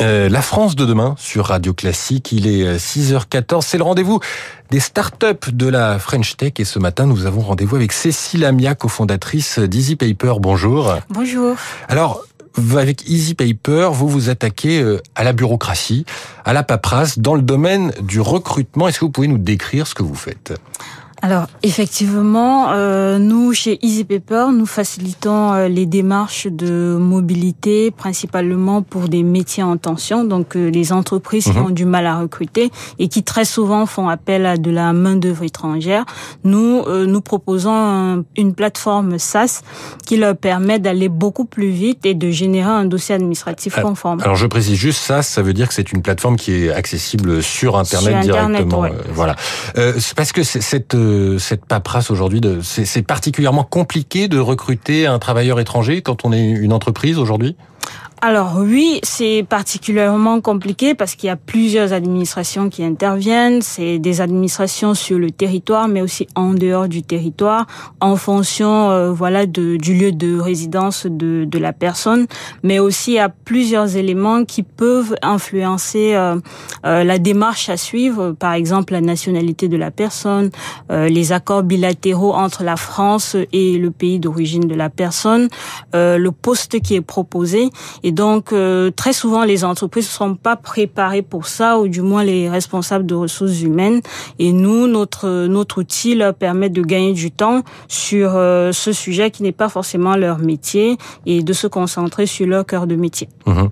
Euh, la France de demain sur Radio Classique, il est 6h14, c'est le rendez-vous des startups de la French Tech et ce matin nous avons rendez-vous avec Cécile Amia, cofondatrice d'Easy Paper. Bonjour. Bonjour. Alors, avec Easy Paper, vous vous attaquez euh, à la bureaucratie, à la paperasse, dans le domaine du recrutement. Est-ce que vous pouvez nous décrire ce que vous faites? Alors effectivement, euh, nous chez Easy Paper, nous facilitons euh, les démarches de mobilité principalement pour des métiers en tension, donc euh, les entreprises qui mhm. ont du mal à recruter et qui très souvent font appel à de la main d'œuvre étrangère. Nous nous proposons une plateforme SaaS qui leur permet d'aller beaucoup plus vite et de générer un dossier administratif conforme. Alors je précise juste SaaS, ça veut dire que c'est une plateforme qui est accessible sur Internet, directement. voilà, c'est parce que cette cette paperasse aujourd'hui C'est particulièrement compliqué de recruter un travailleur étranger quand on est une entreprise aujourd'hui? Alors oui, c'est particulièrement compliqué parce qu'il y a plusieurs administrations qui interviennent. C'est des administrations sur le territoire, mais aussi en dehors du territoire, en fonction euh, voilà du lieu de résidence de, de la personne. Mais aussi il y a plusieurs éléments qui peuvent influencer euh, euh, la démarche à suivre. Par exemple, la nationalité de la personne, les accords bilatéraux entre la France et le pays d'origine de la personne, le poste qui est proposé. Donc, euh, très souvent, les entreprises ne sont pas préparées pour ça, ou du moins les responsables de ressources humaines. Et nous, notre notre outil leur permet de gagner du temps sur euh, ce sujet qui n'est pas forcément leur métier et de se concentrer sur leur cœur de métier. Mmh.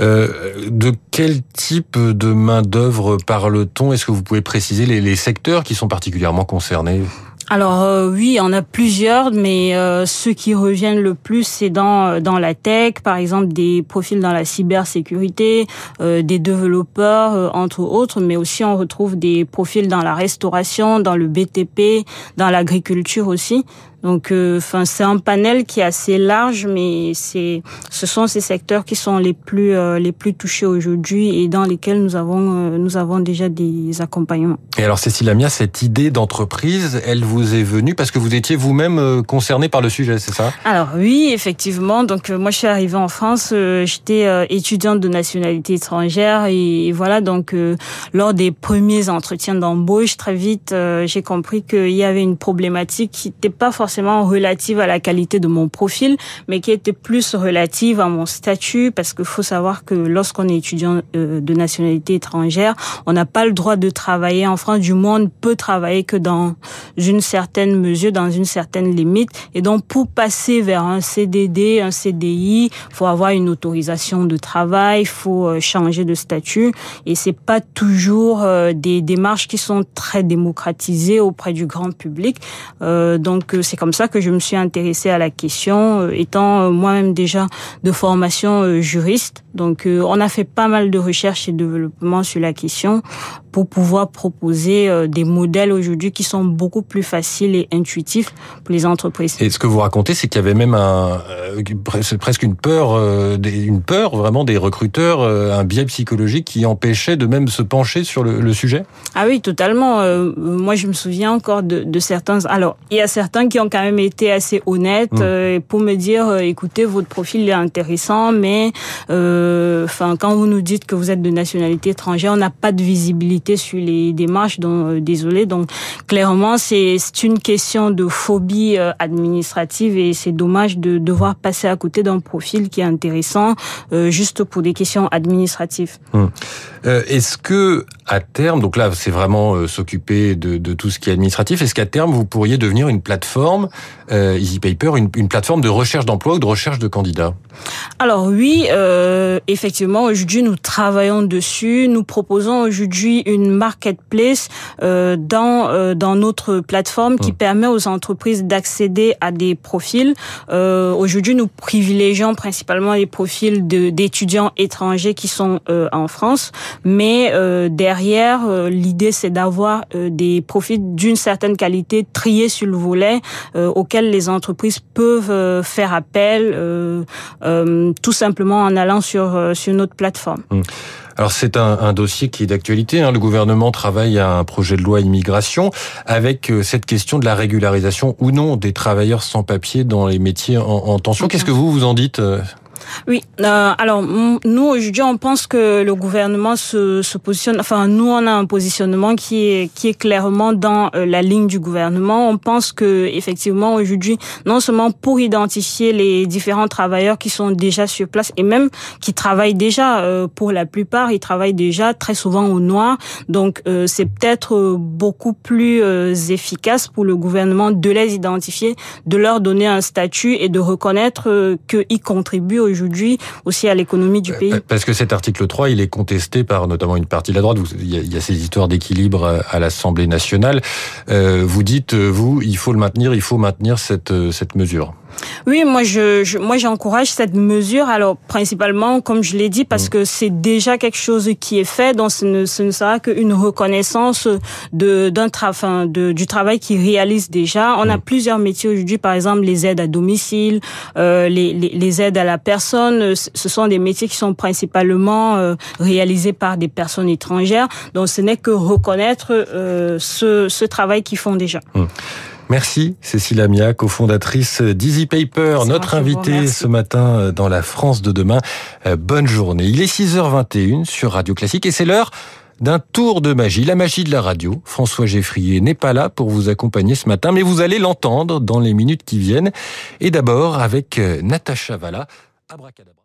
Euh, de quel type de main d'œuvre parle-t-on? Est-ce que vous pouvez préciser les, les secteurs qui sont particulièrement concernés? Alors euh, oui, on a plusieurs, mais euh, ceux qui reviennent le plus, c'est dans euh, dans la tech, par exemple des profils dans la cybersécurité, des développeurs entre autres, mais aussi on retrouve des profils dans la restauration, dans le BTP, dans l'agriculture aussi. Donc, euh, enfin, c'est un panel qui est assez large, mais c'est, ce sont ces secteurs qui sont les plus euh, les plus touchés aujourd'hui et dans lesquels nous avons euh, nous avons déjà des accompagnements. Et alors, Cécile Amia, cette idée d'entreprise, elle vous est venue parce que vous étiez vous-même concerné par le sujet, c'est ça? Alors oui, effectivement. Donc moi, je suis arrivée en France, j'étais étudiante de nationalité étrangère et, voilà. Donc lors des premiers entretiens d'embauche, très vite, j'ai compris qu'il y avait une problématique qui n'était pas forcément forcément relative à la qualité de mon profil, mais qui était plus relative à mon statut, parce qu'il faut savoir que lorsqu'on est étudiant euh, de nationalité étrangère, on n'a pas le droit de travailler en France. Du moins, on ne peut travailler que dans une certaine mesure, dans une certaine limite. Et donc, pour passer vers un CDD, un CDI, faut avoir une autorisation de travail, faut euh, changer de statut. Et c'est pas toujours euh, des démarches qui sont très démocratisées auprès du grand public. donc, c'est comme ça que je me suis intéressée à la question, euh, étant euh, moi-même déjà de formation euh, juriste. Donc, on a fait pas mal de recherches et de développement sur la question pour pouvoir proposer euh, des modèles aujourd'hui qui sont beaucoup plus faciles et intuitifs pour les entreprises. Et ce que vous racontez, c'est qu'il y avait même un, euh, presque une peur, euh, une peur vraiment des recruteurs, un biais psychologique qui empêchait de même se pencher sur le, sujet? Ah oui, totalement. moi, je me souviens encore de, de, certains. Alors, il y a certains qui ont quand même été assez honnêtes mmh. pour me dire, écoutez, votre profil est intéressant, mais enfin, quand vous nous dites que vous êtes de nationalité étrangère, on n'a pas de visibilité sur les démarches. Donc, euh, désolé. Donc, clairement, c'est une question de phobie euh, administrative et c'est dommage de devoir passer à côté d'un profil qui est intéressant euh, juste pour des questions administratives. Hum. Est-ce que à terme, donc là, c'est vraiment s'occuper de, de, tout ce qui est administratif. Est-ce qu'à terme, vous pourriez devenir une plateforme, euh, Easy Paper, une, une plateforme de recherche d'emploi ou de recherche de candidats? Alors oui, euh, effectivement, aujourd'hui, nous travaillons dessus. Nous proposons aujourd'hui une marketplace euh, dans euh, dans notre plateforme qui mmh. permet aux entreprises d'accéder à des profils. Euh, aujourd'hui, nous privilégions principalement les profils d'étudiants étrangers qui sont euh, en France, mais euh, derrière, l'idée c'est d'avoir des profils d'une certaine qualité triés sur le volet auxquels les entreprises peuvent faire appel, tout simplement en allant sur sur notre plateforme. Mmh. Alors c'est un, un, dossier qui est d'actualité. Hein. Le gouvernement travaille à un projet de loi immigration avec euh, cette question de la régularisation ou non des travailleurs sans papier dans les métiers en, en tension. Qu'est-ce que vous vous en dites euh Oui, euh, alors nous aujourd'hui on pense que le gouvernement se, se, positionne, enfin nous on a un positionnement qui est qui est clairement dans euh, la ligne du gouvernement. On pense que effectivement aujourd'hui non seulement pour identifier les différents travailleurs qui sont déjà sur place et même qui travaillent déjà euh, pour la plupart ils travaillent déjà très souvent au noir, donc euh, c'est peut-être beaucoup plus efficace pour le gouvernement de les identifier, de leur donner un statut et de reconnaître qu'ils contribuent aujourd'hui aussi à l'économie du pays. Parce que cet article 3, il est contesté par notamment une partie de la droite. Il y a, ces histoires d'équilibre euh, à l'Assemblée nationale. Euh, vous dites, euh, vous, il faut le maintenir, il faut maintenir cette, cette mesure. Oui, moi je, je moi j'encourage cette mesure. Alors principalement, comme je l'ai dit, parce mm. que c'est déjà quelque chose qui est fait, donc ce ne, ce ne sera qu'une reconnaissance de d'un travail, de, du travail qu'ils réalisent déjà. On a mm. plusieurs métiers aujourd'hui, par exemple les aides à domicile, euh, les, les, les, aides à la personne. Ce sont des métiers qui sont principalement euh, réalisés par des personnes étrangères. Donc ce n'est que reconnaître euh, ce, ce travail qu'ils font déjà. Mm. Merci Cécile Amia, cofondatrice d'Easy Paper, notre invitée ce matin euh, dans la France de demain. Euh, bonne journée. Il est 6h21 sur Radio Classique et c'est l'heure d'un tour de magie, la magie de la radio. François Geffrier n'est pas là pour vous accompagner ce matin, mais vous allez l'entendre dans les minutes qui viennent. Et d'abord avec euh, Natacha Valla, Abracadabra.